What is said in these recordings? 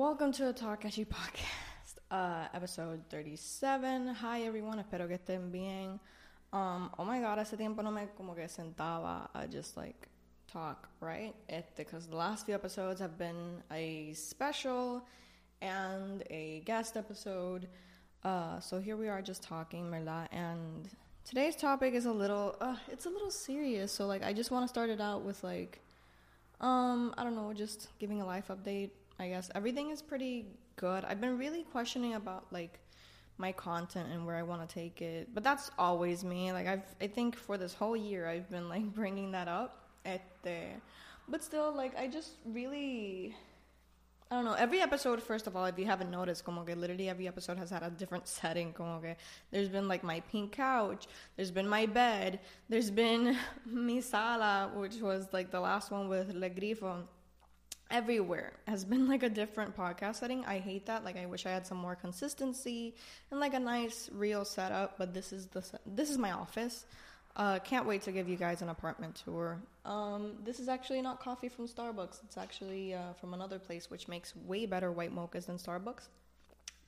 Welcome to the Takashi Podcast, uh, episode 37. Hi everyone, espero que estén bien. Um, oh my god, hace tiempo no me como que sentaba a just like talk, right? Because the last few episodes have been a special and a guest episode. Uh, so here we are just talking, Merla, and today's topic is a little, uh, it's a little serious. So like, I just want to start it out with like, um, I don't know, just giving a life update I guess everything is pretty good. I've been really questioning about like my content and where I want to take it, but that's always me. Like I've I think for this whole year I've been like bringing that up at the, but still like I just really. I don't know. Every episode, first of all, if you haven't noticed, como que literally every episode has had a different setting. Como que there's been like my pink couch, there's been my bed, there's been mi sala, which was like the last one with Le Grifo everywhere has been like a different podcast setting. I hate that. Like I wish I had some more consistency and like a nice real setup, but this is the this is my office. Uh, can't wait to give you guys an apartment tour. Um, this is actually not coffee from Starbucks. It's actually uh, from another place which makes way better white mochas than Starbucks.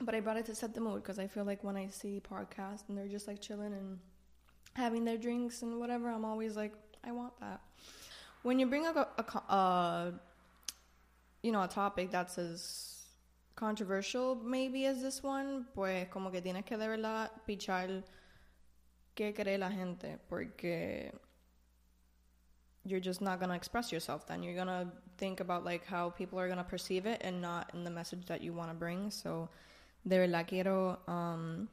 But I brought it to set the mood because I feel like when I see podcasts and they're just like chilling and having their drinks and whatever, I'm always like, I want that. When you bring a, a, a you know, a topic that's as controversial maybe as this one, pues como que tienes que de verdad pichar qué cree la gente, porque you're just not gonna express yourself then. You're gonna think about like how people are gonna perceive it and not in the message that you want to bring. So, de verdad quiero um,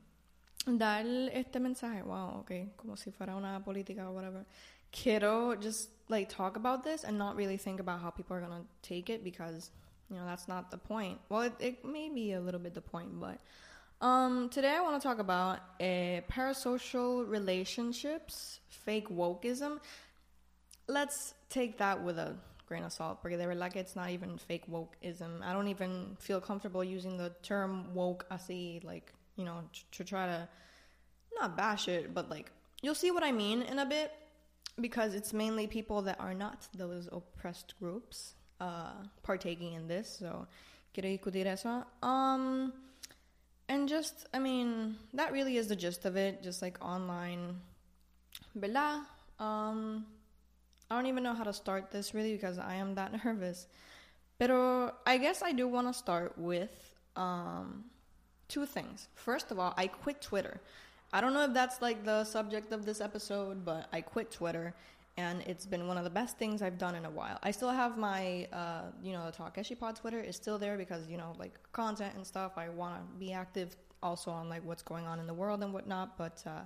dar este mensaje. Wow, okay, como si fuera una política or whatever. Quiero just like talk about this and not really think about how people are gonna take it because you know that's not the point. Well, it, it may be a little bit the point, but um, today I want to talk about uh, parasocial relationships, fake wokeism. Let's take that with a grain of salt because they were like it's not even fake wokeism. I don't even feel comfortable using the term woke I see like you know to try to not bash it, but like you'll see what I mean in a bit because it's mainly people that are not those oppressed groups uh, partaking in this. So, quiero discutir eso. Um, and just, I mean, that really is the gist of it. Just like online, blah. Um, I don't even know how to start this really because I am that nervous. Pero I guess I do want to start with um, two things. First of all, I quit Twitter. I don't know if that's like the subject of this episode, but I quit Twitter and it's been one of the best things I've done in a while. I still have my, uh, you know, the Takeshi Pod Twitter is still there because, you know, like content and stuff. I want to be active also on like what's going on in the world and whatnot, but uh,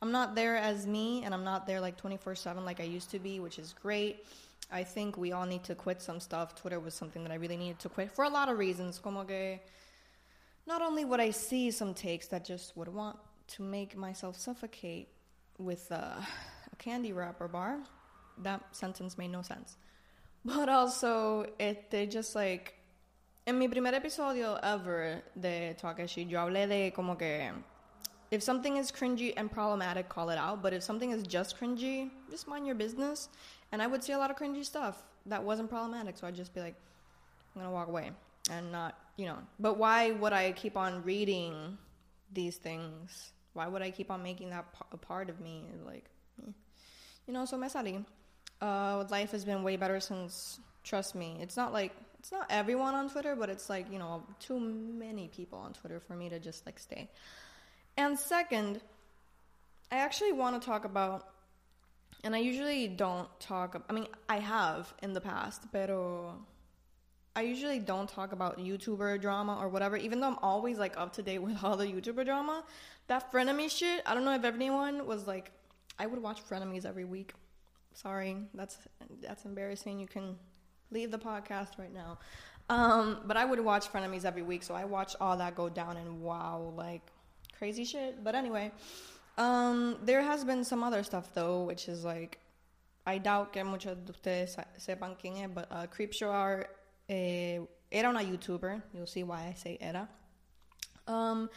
I'm not there as me and I'm not there like 24 7 like I used to be, which is great. I think we all need to quit some stuff. Twitter was something that I really needed to quit for a lot of reasons. Como que not only would I see some takes that just would want to make myself suffocate with uh, a candy wrapper bar. That sentence made no sense. But also, it they just like en mi primer episodio ever de Takashi, yo hablé de como que if something is cringy and problematic, call it out. But if something is just cringy, just mind your business. And I would see a lot of cringy stuff that wasn't problematic, so I'd just be like, I'm gonna walk away and not, you know. But why would I keep on reading these things? Why would I keep on making that a part of me? Like, you know, so salí. Uh, life has been way better since, trust me. It's not like, it's not everyone on Twitter, but it's like, you know, too many people on Twitter for me to just like stay. And second, I actually want to talk about, and I usually don't talk, I mean, I have in the past, pero I usually don't talk about YouTuber drama or whatever, even though I'm always like up to date with all the YouTuber drama. That frenemy shit, I don't know if anyone was like, I would watch frenemies every week. Sorry, that's that's embarrassing. You can leave the podcast right now. Um, but I would watch frenemies every week, so I watch all that go down and wow, like crazy shit. But anyway, um, there has been some other stuff though, which is like I doubt que muchos de ustedes sepan quién es, but uh, Creepshow Eh, era una YouTuber. You'll see why I say era. Um,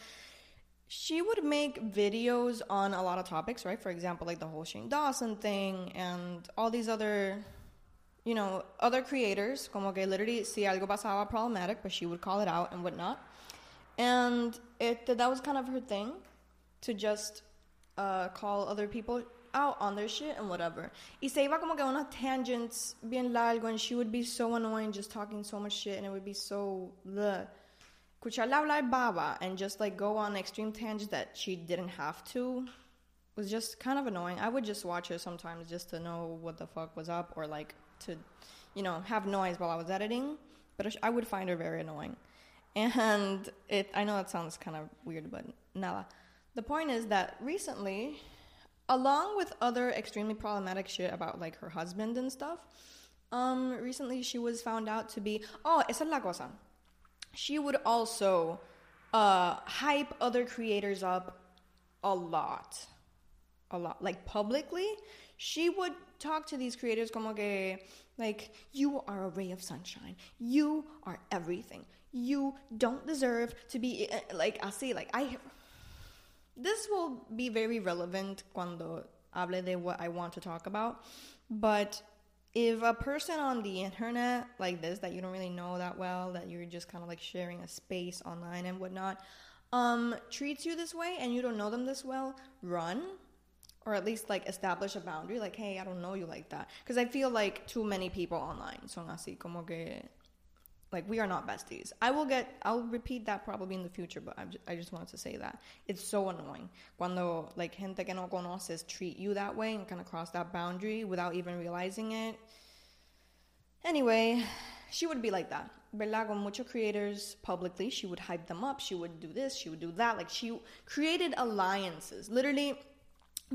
she would make videos on a lot of topics, right? For example, like the whole Shane Dawson thing and all these other you know, other creators, como que literally, si algo pasaba problematic, but she would call it out and whatnot. And it that was kind of her thing to just uh, call other people out on their shit and whatever. Y se iba como que unas tangents bien largo and she would be so annoying just talking so much shit and it would be so bleh. Escucharla hablar baba and just like go on extreme tangents that she didn't have to was just kind of annoying. I would just watch her sometimes just to know what the fuck was up or like to, you know, have noise while I was editing. But I would find her very annoying. And it, I know that sounds kind of weird, but nada. The point is that recently, along with other extremely problematic shit about like her husband and stuff, um, recently she was found out to be, oh, esa es la cosa. She would also uh, hype other creators up a lot. A lot. Like publicly she would talk to these creators como que like you are a ray of sunshine. You are everything. You don't deserve to be like I así like i this will be very relevant cuando hable de what i want to talk about but if a person on the internet like this that you don't really know that well that you're just kind of like sharing a space online and whatnot um treats you this way and you don't know them this well run or at least like establish a boundary like hey i don't know you like that. Because i feel like too many people online son así como que like we are not besties i will get i'll repeat that probably in the future but just, i just wanted to say that it's so annoying cuando like gente que no conoces treat you that way and kind of cross that boundary without even realizing it anyway she would be like that. Con muchos creators publicly, she would hype them up. She would do this, she would do that. Like, she created alliances. Literally,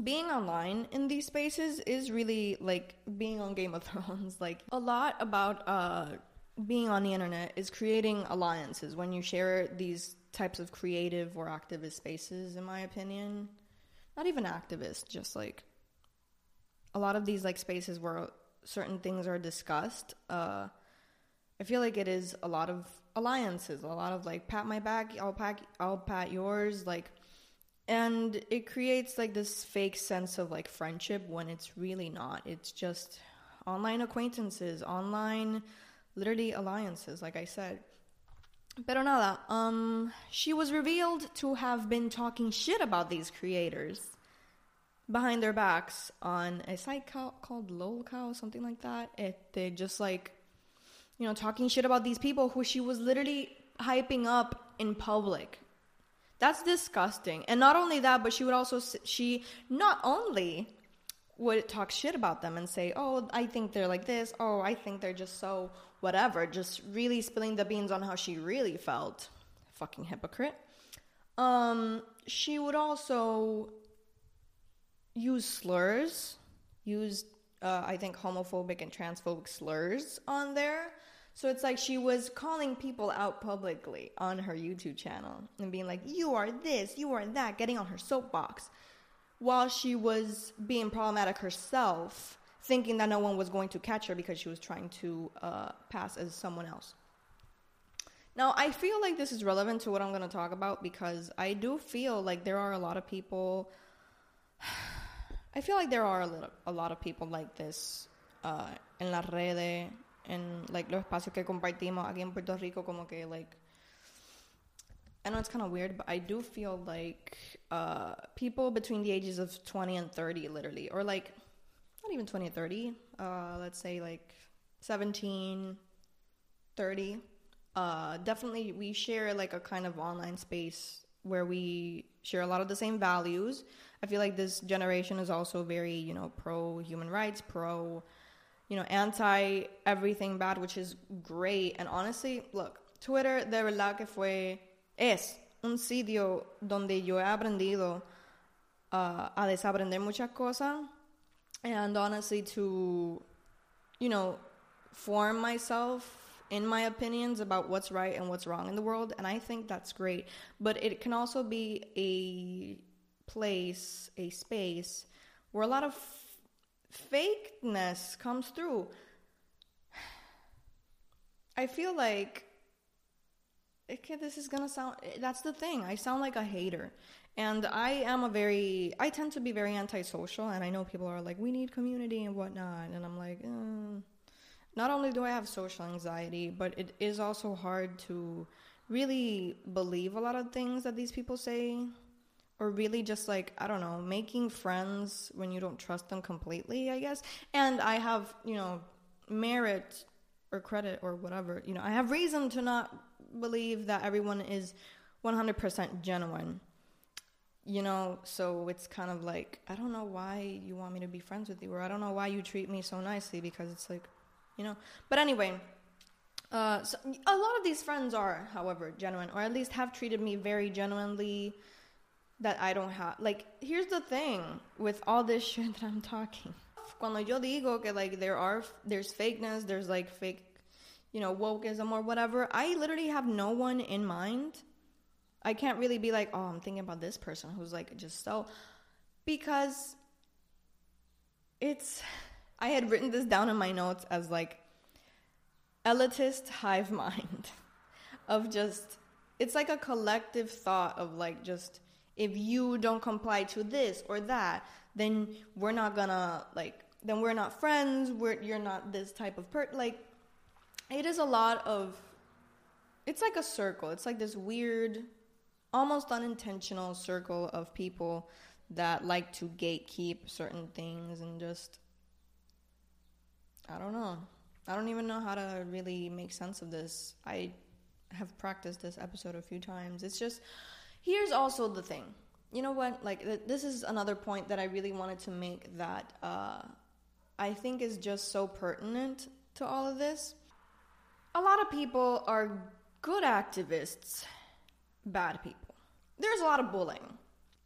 being online in these spaces is really like being on Game of Thrones. Like a lot about uh, being on the internet is creating alliances when you share these types of creative or activist spaces. In my opinion, not even activist, just like a lot of these like spaces where certain things are discussed. Uh, I feel like it is a lot of alliances, a lot of like pat my back, I'll pat, I'll pat yours, like and it creates like this fake sense of like friendship when it's really not it's just online acquaintances online literally alliances like i said. Pero nada um she was revealed to have been talking shit about these creators behind their backs on a site called lolcow something like that. It they just like you know talking shit about these people who she was literally hyping up in public. That's disgusting. And not only that, but she would also she not only would talk shit about them and say, "Oh, I think they're like this. Oh, I think they're just so whatever." Just really spilling the beans on how she really felt. Fucking hypocrite. Um, she would also use slurs, use uh, I think homophobic and transphobic slurs on there. So it's like she was calling people out publicly on her YouTube channel and being like, you are this, you are that, getting on her soapbox while she was being problematic herself, thinking that no one was going to catch her because she was trying to uh, pass as someone else. Now, I feel like this is relevant to what I'm going to talk about because I do feel like there are a lot of people. I feel like there are a, little, a lot of people like this uh, en las redes en like los espacios que compartimos aquí en Puerto Rico como que like I know it's kind of weird, but I do feel like uh, people between the ages of 20 and 30, literally, or like not even 20 and 30, uh, let's say like 17, 30, uh, definitely we share like a kind of online space where we share a lot of the same values. I feel like this generation is also very, you know, pro human rights, pro you know, anti everything bad, which is great. And honestly, look, Twitter de verdad que fue, es un sitio donde yo he aprendido uh, a desaprender muchas cosas and honestly to, you know, form myself in my opinions about what's right and what's wrong in the world. And I think that's great. But it can also be a place, a space where a lot of fakeness comes through. I feel like okay, this is gonna sound that's the thing. I sound like a hater. And I am a very I tend to be very antisocial and I know people are like, we need community and whatnot and I'm like, uh, not only do I have social anxiety, but it is also hard to really believe a lot of things that these people say or really just like i don't know making friends when you don't trust them completely i guess and i have you know merit or credit or whatever you know i have reason to not believe that everyone is 100% genuine you know so it's kind of like i don't know why you want me to be friends with you or i don't know why you treat me so nicely because it's like you know but anyway uh, so a lot of these friends are, however, genuine, or at least have treated me very genuinely. That I don't have. Like, here's the thing with all this shit that I'm talking. Cuando yo digo que like there are there's fakeness, there's like fake, you know, wokeism or whatever. I literally have no one in mind. I can't really be like, oh, I'm thinking about this person who's like just so, because it's. I had written this down in my notes as like elitist hive mind of just it's like a collective thought of like just if you don't comply to this or that then we're not gonna like then we're not friends we're you're not this type of per like it is a lot of it's like a circle it's like this weird almost unintentional circle of people that like to gatekeep certain things and just i don't know I don't even know how to really make sense of this. I have practiced this episode a few times. It's just, here's also the thing. You know what? Like, this is another point that I really wanted to make that uh, I think is just so pertinent to all of this. A lot of people are good activists, bad people. There's a lot of bullying.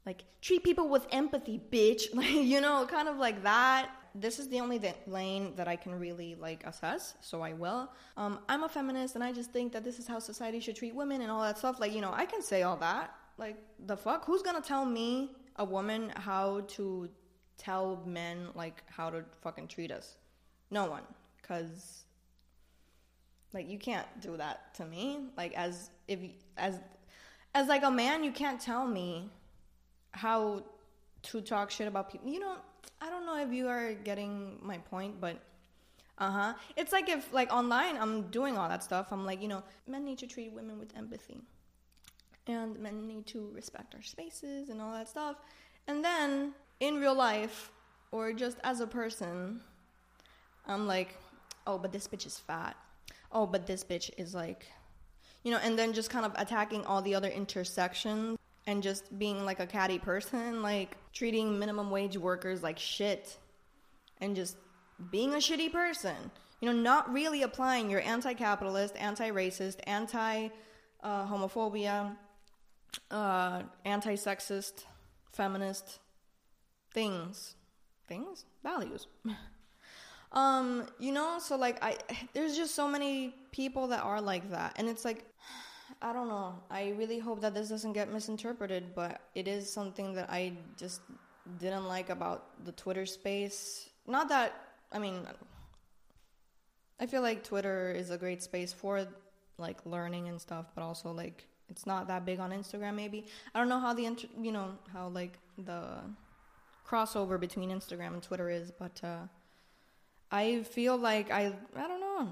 Like, treat people with empathy, bitch. Like, you know, kind of like that this is the only th- lane that I can really like assess, so I will. Um, I'm a feminist, and I just think that this is how society should treat women and all that stuff. Like, you know, I can say all that. Like, the fuck? Who's gonna tell me, a woman, how to tell men like how to fucking treat us? No one, cause like you can't do that to me. Like, as if as as like a man, you can't tell me how to talk shit about people. You know I don't know if you are getting my point, but uh huh. It's like if like online I'm doing all that stuff. I'm like, you know, men need to treat women with empathy. And men need to respect our spaces and all that stuff. And then in real life or just as a person, I'm like, oh, but this bitch is fat. Oh, but this bitch is like, you know, and then just kind of attacking all the other intersections and just being like a catty person, like treating minimum wage workers like shit and just being a shitty person. You know, not really applying your anti capitalist, anti racist, anti homophobia, uh, anti sexist, feminist things. Things? Values. um, you know, so like I there's just so many people that are like that. And it's like I don't know. I really hope that this doesn't get misinterpreted, but it is something that I just didn't like about the Twitter space. Not that, I mean, I feel like Twitter is a great space for like learning and stuff, but also like it's not that big on Instagram maybe. I don't know how the inter- you know, how like the crossover between Instagram and Twitter is, but uh I feel like I I don't know.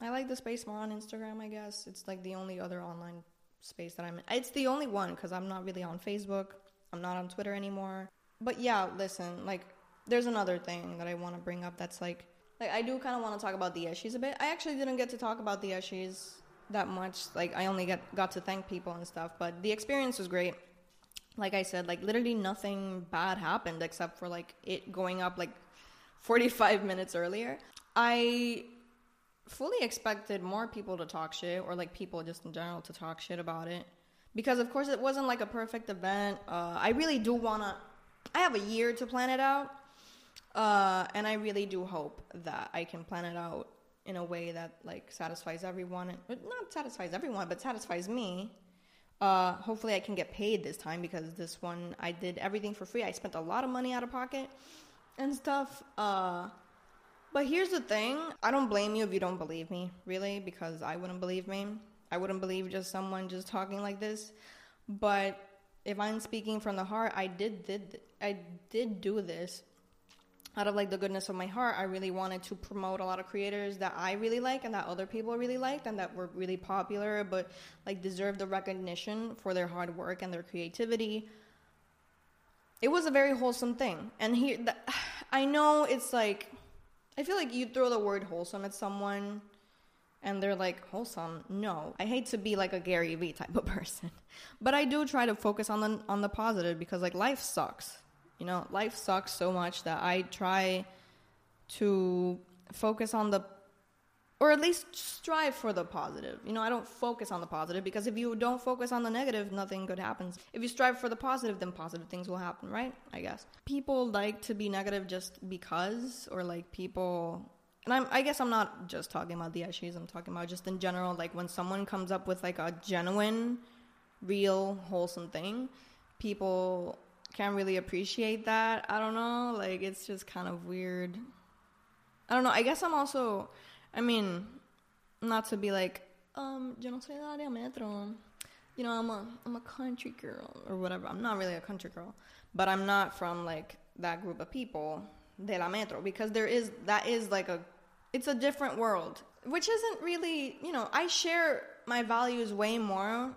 I like the space more on Instagram, I guess. It's like the only other online space that I'm in. It's the only one because I'm not really on Facebook. I'm not on Twitter anymore. But yeah, listen, like, there's another thing that I want to bring up that's like, like I do kind of want to talk about the Eshies a bit. I actually didn't get to talk about the Eshies that much. Like, I only get got to thank people and stuff, but the experience was great. Like I said, like literally nothing bad happened except for like it going up like 45 minutes earlier. I fully expected more people to talk shit or like people just in general to talk shit about it. Because of course it wasn't like a perfect event. Uh, i really do want to i have a year to plan it out. Uh, and i really do hope that i can plan it out in a way that like satisfies everyone. Not satisfies everyone but satisfies me. Uh, hopefully i can get paid this time because this one i did everything for free. I spent a lot of money out of pocket and stuff uh, but here's the thing I don't blame you if you don't believe me, really, because I wouldn't believe me. I wouldn't believe just someone just talking like this. But if I'm speaking from the heart, I did did I did do this out of like the goodness of my heart, I really wanted to promote a lot of creators that I really like and that other people really liked and that were really popular, but like deserve the recognition for their hard work and their creativity. It was a very wholesome thing, and here, the, I know it's like, I feel like you throw the word wholesome at someone and they're like wholesome? No. I hate to be like a gary vee type of person but i do try to focus on the on the positive because like life sucks. You know, life sucks so much that I try to focus on the or at least strive for the positive. You know, I don't focus on the positive because if you don't focus on the negative, nothing good happens. If you strive for the positive, then positive things will happen, right? I guess. People like to be negative just because, or like people, and I'm, I guess I'm not just talking about the issues, I'm talking about just in general, like when someone comes up with like a genuine, real, wholesome thing, people can't really appreciate that. I don't know. Like it's just kind of weird. I don't know. I guess I'm also I mean, not to be like, um, yo no soy área metro. You know, I'm a I'm a country girl or whatever. I'm not really a country girl, but I'm not from like that group of people de la metro because there is that is like a it's a different world, which isn't really, you know, I share my values way more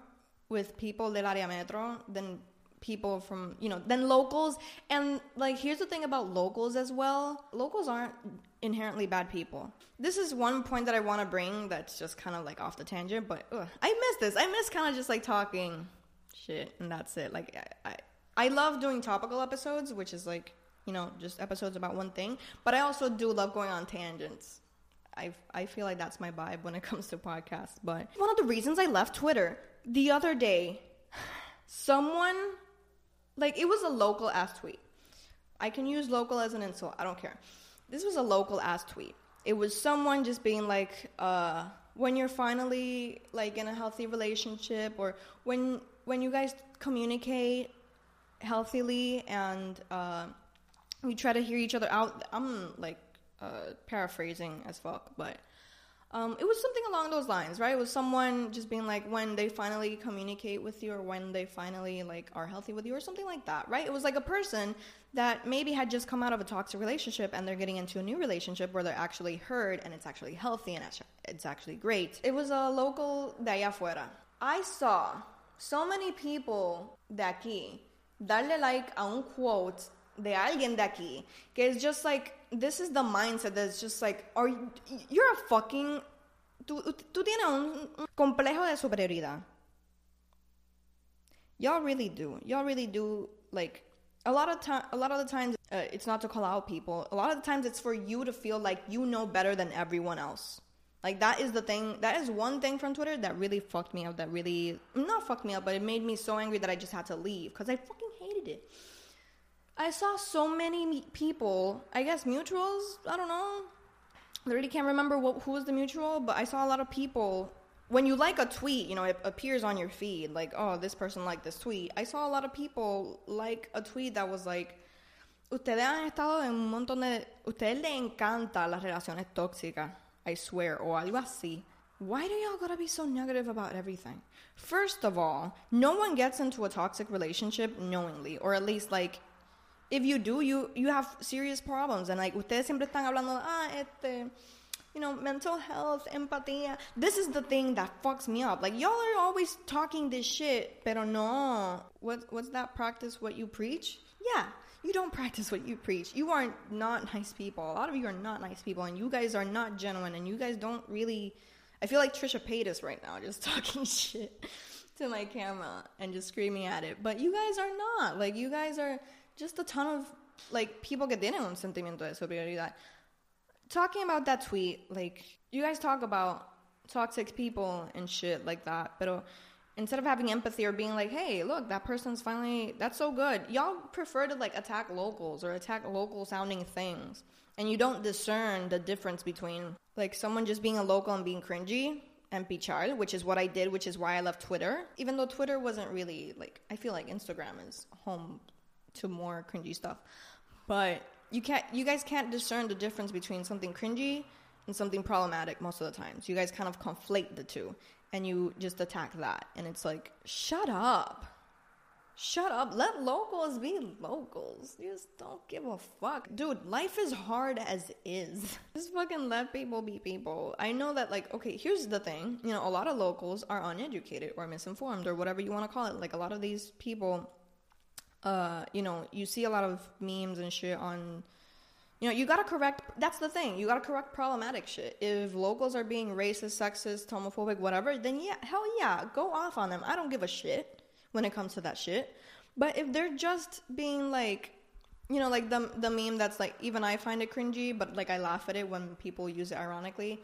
with people del área metro than people from you know than locals. And like here's the thing about locals as well. Locals aren't inherently bad people. This is one point that i want to bring that's just kind of like off the tangent but ugh, i miss this. I miss kind of just like talking shit and that's it. Like I, I i love doing topical episodes which is like you know just episodes about one thing but i also do love going on tangents. I, I feel like that's my vibe when it comes to podcasts. But one of the reasons I left Twitter the other day, someone like it was a local ass tweet. I can use local as an insult. I don't care. This was a local ass tweet. It was someone just being like, uh, when you're finally like in a healthy relationship, or when when you guys communicate healthily and uh, we try to hear each other out. I'm like uh, paraphrasing as fuck, but um, it was something along those lines, right? It was someone just being like when they finally communicate with you or when they finally like are healthy with you or something like that, right? It was like a person that maybe had just come out of a toxic relationship and they're getting into a new relationship where they're actually heard and it's actually healthy and it's actually great. It was a local de allá afuera. I saw so many people de aquí darle like a un quote de alguien de aquí que es just like this is the mindset that's just like are you, you're a fucking tú, tienes un, un complejo de superioridad. Y'all really do. Y'all really do like a lot of time a lot of the times uh, it's not to call out people. A lot of the times it's for you to feel like you know better than everyone else. Like that is the thing that is one thing from twitter that really fucked me up that really not fucked me up but it made me so angry that i just had to leave because i fucking hated it I saw so many people, I guess mutuals, I don't know. I really can't remember what, who was the mutual, but I saw a lot of people. When you like a tweet, you know, it appears on your feed, like, oh, this person liked this tweet. I saw a lot of people like a tweet that was like, ustedes han estado en un montón de. Ustedes les encanta las relaciones tóxicas, I swear, o algo así. Why do y'all gotta be so negative about everything? First of all, no one gets into a toxic relationship knowingly, or at least like if you do, you you have serious problems. And like ustedes siempre están hablando, ah, este, you know, mental health, empatía. This is the thing that fucks me up. Like y'all are always talking this shit, pero no. What what's that practice? What you preach? Yeah. You don't practice what you preach. You are not nice people. A lot of you are not nice people, and you guys are not genuine, and you guys don't really. I feel like Trisha Paytas right now, just talking shit to my camera and just screaming at it. But you guys are not. Like, you guys are just a ton of like people que tienen un sentimiento de superioridad. Talking about that tweet, like you guys talk about toxic people and shit like that, but instead of having empathy or being like, "Hey, look, that person's finally that's so good," y'all prefer to like attack locals or attack local sounding things, and you don't discern the difference between like someone just being a local and being cringy and pichar, which is what I did, which is why I left Twitter. Even though Twitter wasn't really like, I feel like Instagram is home to more cringy stuff. But you can't you guys can't discern the difference between something cringy and something problematic most of the times. You guys kind of conflate the two and you just attack that and it's like shut up. Shut up. Let locals be locals. Just don't give a fuck. Dude, life is hard as is. Just fucking let people be people. I know that, like, okay, here's the thing. You know, a lot of locals are uneducated or misinformed or whatever you want to call it. Like, a lot of these people, uh, you know, you see a lot of memes and shit on. You know, you gotta correct. That's the thing. You gotta correct problematic shit. If locals are being racist, sexist, homophobic, whatever, then yeah, hell yeah, go off on them. I don't give a shit when it comes to that shit. But if they're just being like, you know, like the the meme that's like even I find it cringy, but like I laugh at it when people use it ironically.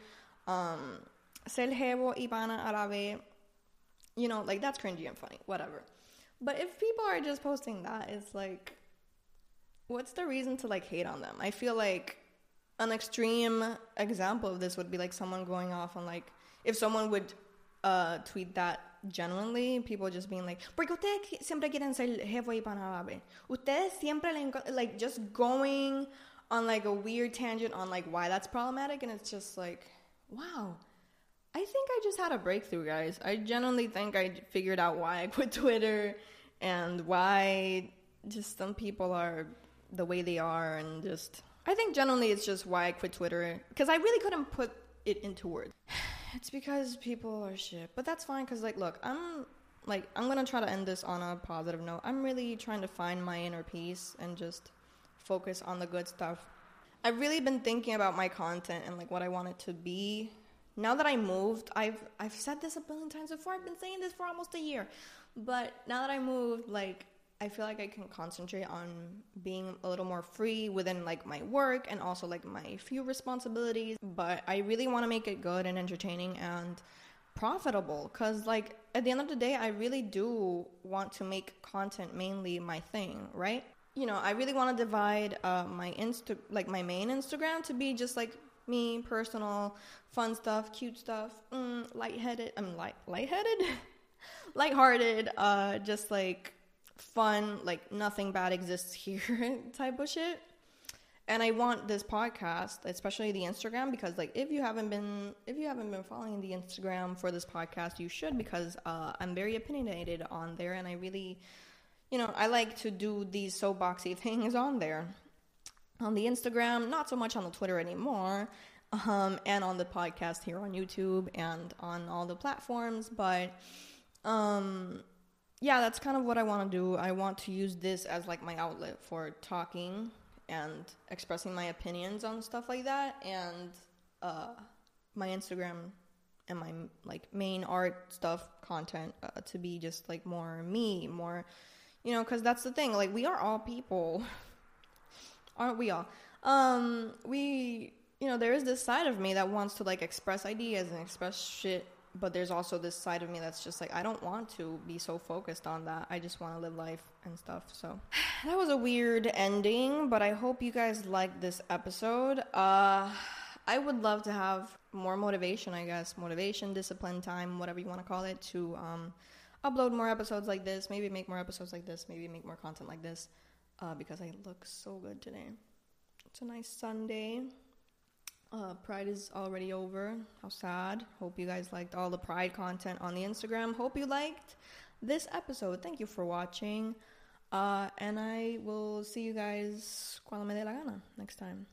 Um, ibana arabe, you know, like that's cringy and funny, whatever. But if people are just posting that, it's like, what's the reason to like hate on them? I feel like an extreme example of this would be like someone going off on like if someone would uh, tweet that genuinely, people just being like, porque ustedes siempre quieren ser jefe y panarabe. Ustedes siempre like just going on like a weird tangent on like why that's problematic, and it's just like, wow. I think I just had a breakthrough, guys. I genuinely think I figured out why I quit Twitter and why just some people are the way they are, and just I think generally it's just why I quit Twitter because I really couldn't put it into words. It's because people are shit. But that's fine because, like, look, I'm like, I'm gonna try to end this on a positive note. I'm really trying to find my inner peace and just focus on the good stuff. I've really been thinking about my content and like what I want it to be. Now that I moved, I've I've said this a billion times before. I've been saying this for almost a year. But now that I moved, like I feel like I can concentrate on being a little more free within like my work and also like my few responsibilities. But I really want to make it good and entertaining and profitable because like at the end of the day i really do want to make content mainly my thing right you know i really want to divide uh, my insta like my main instagram to be just like me personal fun stuff cute stuff mm, lightheaded i'm light lightheaded lighthearted uh just like fun, like nothing bad exists here type of shit. And I want this podcast, especially the Instagram, because like if you haven't been if you haven't been following the Instagram for this podcast, you should because uh, I'm very opinionated on there, and I really, you know, I like to do these soapboxy things on there, on the Instagram, not so much on the Twitter anymore, um, and on the podcast here on YouTube and on all the platforms, but um yeah, that's kind of what I want to do. I want to use this as like my outlet for talking and expressing my opinions on stuff like that and uh, my Instagram and my like main art stuff content uh, to be just like more me, more you know, cuz that's the thing. Like we are all people. Aren't we all? Um we you know, there is this side of me that wants to like express ideas and express shit but there's also this side of me that's just like I don't want to be so focused on that. I just want to live life and stuff. So that was a weird ending, but I hope you guys liked this episode. Uh I would love to have more motivation, I guess, motivation, discipline, time, whatever you want to call it, to um, upload more episodes like this. Maybe make more episodes like this. Maybe make more content like this, uh, because I look so good today. It's a nice Sunday. Uh, Pride is already over. How sad. Hope you guys liked all the Pride content on the Instagram. Hope you liked this episode. Thank you for watching. Uh, and I will see you guys cuando me dé la gana next time.